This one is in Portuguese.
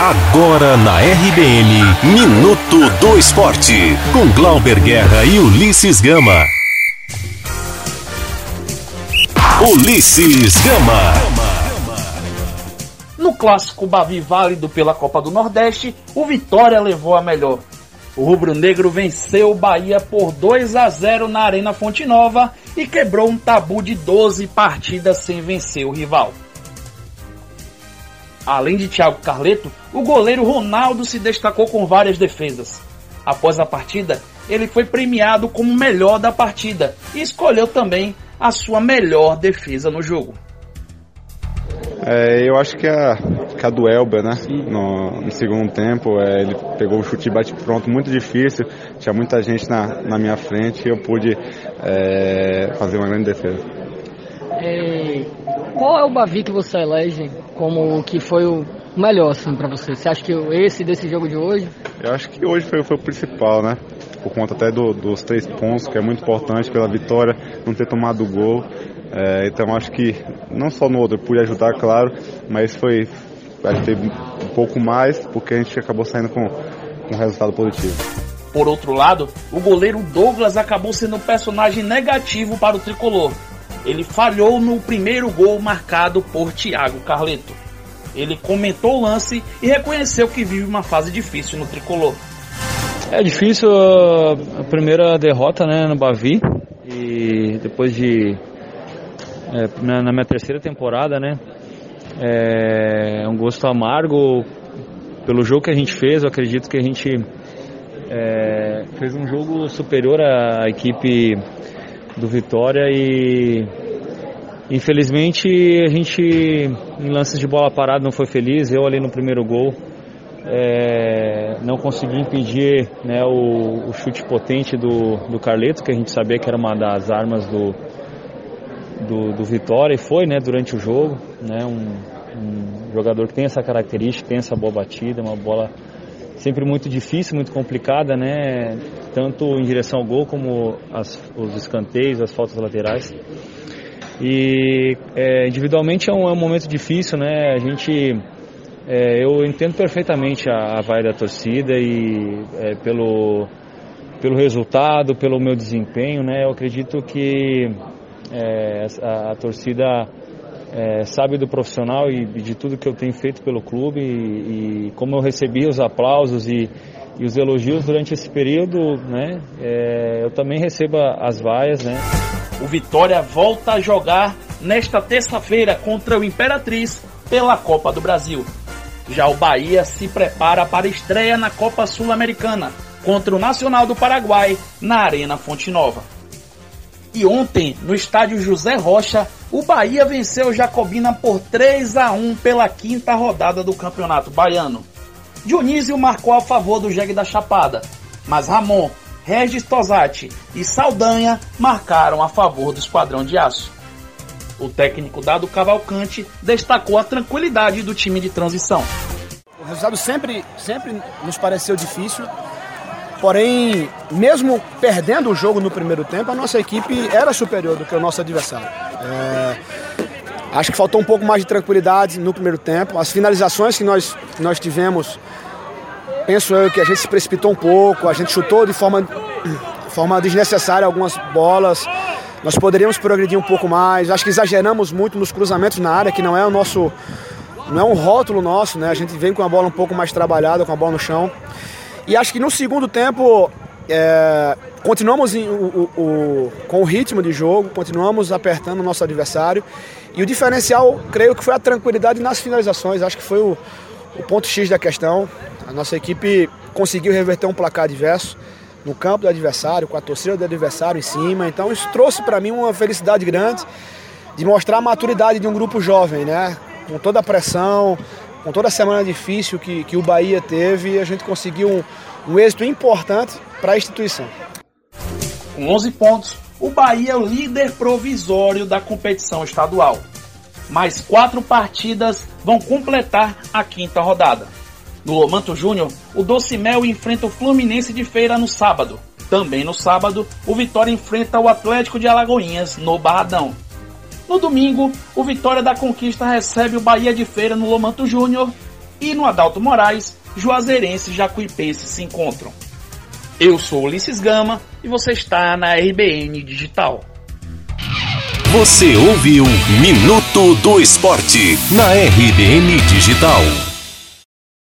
Agora na RBN, Minuto do Esporte, com Glauber Guerra e Ulisses Gama. Ulisses Gama. No clássico Bavi válido pela Copa do Nordeste, o Vitória levou a melhor. O rubro-negro venceu o Bahia por 2 a 0 na Arena Fonte Nova e quebrou um tabu de 12 partidas sem vencer o rival. Além de Thiago Carleto, o goleiro Ronaldo se destacou com várias defesas. Após a partida, ele foi premiado como melhor da partida e escolheu também a sua melhor defesa no jogo. É, eu acho que a, que a do Elber, né? No, no segundo tempo, é, ele pegou o chute bate pronto muito difícil, tinha muita gente na, na minha frente e eu pude é, fazer uma grande defesa. Qual é o Bavi que você elege como o que foi o melhor assim para você? Você acha que esse desse jogo de hoje? Eu acho que hoje foi, foi o principal, né? Por conta até do, dos três pontos, que é muito importante pela vitória, não ter tomado o gol. É, então acho que não só no outro, pude ajudar, claro, mas foi acho que teve um pouco mais, porque a gente acabou saindo com, com um resultado positivo. Por outro lado, o goleiro Douglas acabou sendo um personagem negativo para o tricolor, ele falhou no primeiro gol marcado por Thiago Carleto. Ele comentou o lance e reconheceu que vive uma fase difícil no tricolor. É difícil a primeira derrota né, no Bavi e depois de é, na, minha terceira temporada, né, é um gosto amargo pelo jogo que a gente fez. Eu acredito que a gente é, fez um jogo superior à equipe do Vitória e infelizmente a gente em lances de bola parada não foi feliz. Eu ali no primeiro gol é, não consegui impedir né, o, o, chute potente do, do Carleto, que a gente sabia que era uma das armas do, do, do Vitória e foi né, durante o jogo. Né, um, um jogador que tem essa característica, tem essa boa batida, uma bola sempre muito difícil, muito complicada, né? Tanto em direção ao gol como as, os escanteios, as faltas laterais. E é, individualmente é um, é um, momento difícil, né? A gente, é, eu entendo perfeitamente a, a vai da torcida e é, pelo pelo resultado, pelo meu desempenho, né? Eu acredito que é, a, a torcida é, sabe do profissional e de tudo que eu tenho feito pelo clube e, e como eu recebi os aplausos e, e, os elogios durante esse período, né? É, eu também recebo as vaias, né? O Vitória volta a jogar nesta terça-feira contra o Imperatriz pela Copa do Brasil. Já o Bahia se prepara para a estreia na Copa Sul-Americana contra o Nacional do Paraguai na Arena Fonte Nova. E ontem, no estádio José Rocha, o Bahia venceu o Jacobina por 3 a 1 pela quinta rodada do Campeonato Baiano. Dionísio marcou a favor do Jegue da Chapada, mas Ramon, Regis Tosati e Saldanha marcaram a favor do Esquadrão de Aço. O técnico Dado Cavalcante destacou a tranquilidade do time de transição. O resultado sempre, sempre nos pareceu difícil, Porém, mesmo perdendo o jogo no primeiro tempo, a nossa equipe era superior do que o nosso adversário. É, acho que faltou um pouco mais de tranquilidade no primeiro tempo. As finalizações que nós, nós tivemos, penso eu que a gente se precipitou um pouco, a gente chutou de forma, forma desnecessária algumas bolas. Nós poderíamos progredir um pouco mais. Acho que exageramos muito nos cruzamentos na área, que não é o nosso. Não é um rótulo nosso, né? A gente vem com a bola um pouco mais trabalhada, com a bola no chão. E acho que no segundo tempo é, continuamos em, o, o, com o ritmo de jogo, continuamos apertando o nosso adversário. E o diferencial, creio que foi a tranquilidade nas finalizações. Acho que foi o, o ponto X da questão. A nossa equipe conseguiu reverter um placar adverso no campo do adversário, com a torcida do adversário em cima. Então isso trouxe para mim uma felicidade grande de mostrar a maturidade de um grupo jovem, né? Com toda a pressão, com toda a semana difícil que, que o Bahia teve, a gente conseguiu um, um êxito importante para a instituição. Com 11 pontos, o Bahia é o líder provisório da competição estadual. Mais quatro partidas vão completar a quinta rodada. No Lomanto Júnior, o Docimel enfrenta o Fluminense de Feira no sábado. Também no sábado, o Vitória enfrenta o Atlético de Alagoinhas no Barradão. No domingo, o Vitória da Conquista recebe o Bahia de Feira no Lomanto Júnior E no Adalto Moraes, Juazeirense e Jacuipense se encontram. Eu sou Ulisses Gama e você está na RBN Digital. Você ouviu Minuto do Esporte na RBN Digital.